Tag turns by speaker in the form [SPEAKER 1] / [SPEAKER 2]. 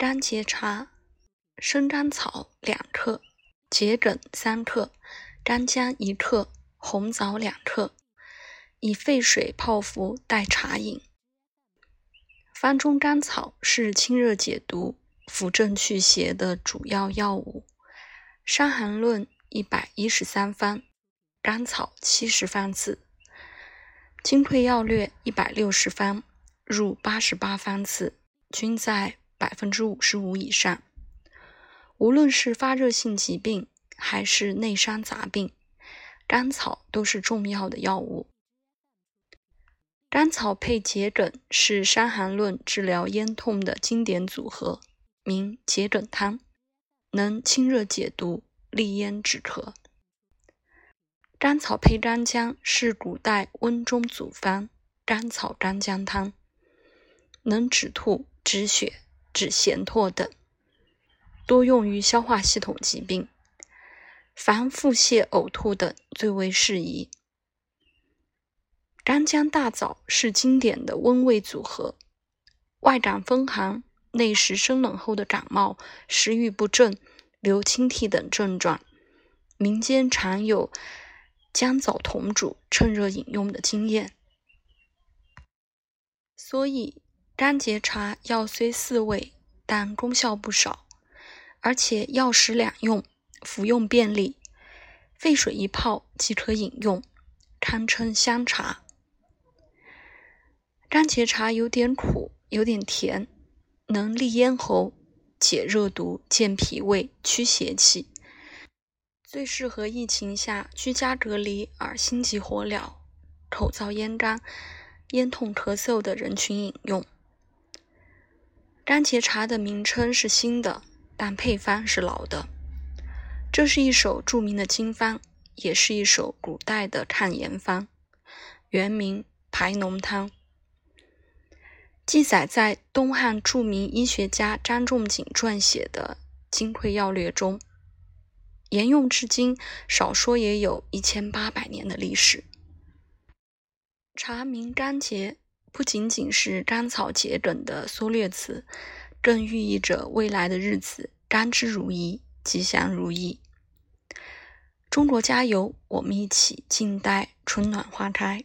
[SPEAKER 1] 甘结茶：生甘草两克，桔梗三克，干姜一克，红枣两克，以沸水泡服代茶饮。方中甘草是清热解毒、扶正祛邪的主要药物，《伤寒论》一百一十三方，甘草七十方次，《金匮要略》一百六十方，入八十八方次，均在。百分之五十五以上，无论是发热性疾病还是内伤杂病，甘草都是重要的药物。甘草配桔梗是《伤寒论》治疗咽痛的经典组合，名桔梗汤，能清热解毒、利咽止咳。甘草配干姜是古代温中组方，甘草干姜汤，能止吐、止血。止涎唾等，多用于消化系统疾病，凡腹泻、呕吐等最为适宜。干姜大枣是经典的温胃组合，外感风寒、内食生冷后的感冒、食欲不振、流清涕等症状，民间常有姜枣同煮、趁热饮用的经验，所以。甘节茶药虽四味，但功效不少，而且药食两用，服用便利，沸水一泡即可饮用，堪称香茶。甘节茶有点苦，有点甜，能利咽喉、解热毒、健脾胃、驱邪气，最适合疫情下居家隔离而心急火燎、口燥咽干、咽痛咳嗽的人群饮用。甘茄茶的名称是新的，但配方是老的。这是一首著名的经方，也是一首古代的抗炎方，原名排脓汤，记载在东汉著名医学家张仲景撰写的《金匮要略》中，沿用至今，少说也有一千八百年的历史。茶名甘茄。不仅仅是甘草桔梗的缩略词，更寓意着未来的日子甘之如饴，吉祥如意。中国加油，我们一起静待春暖花开。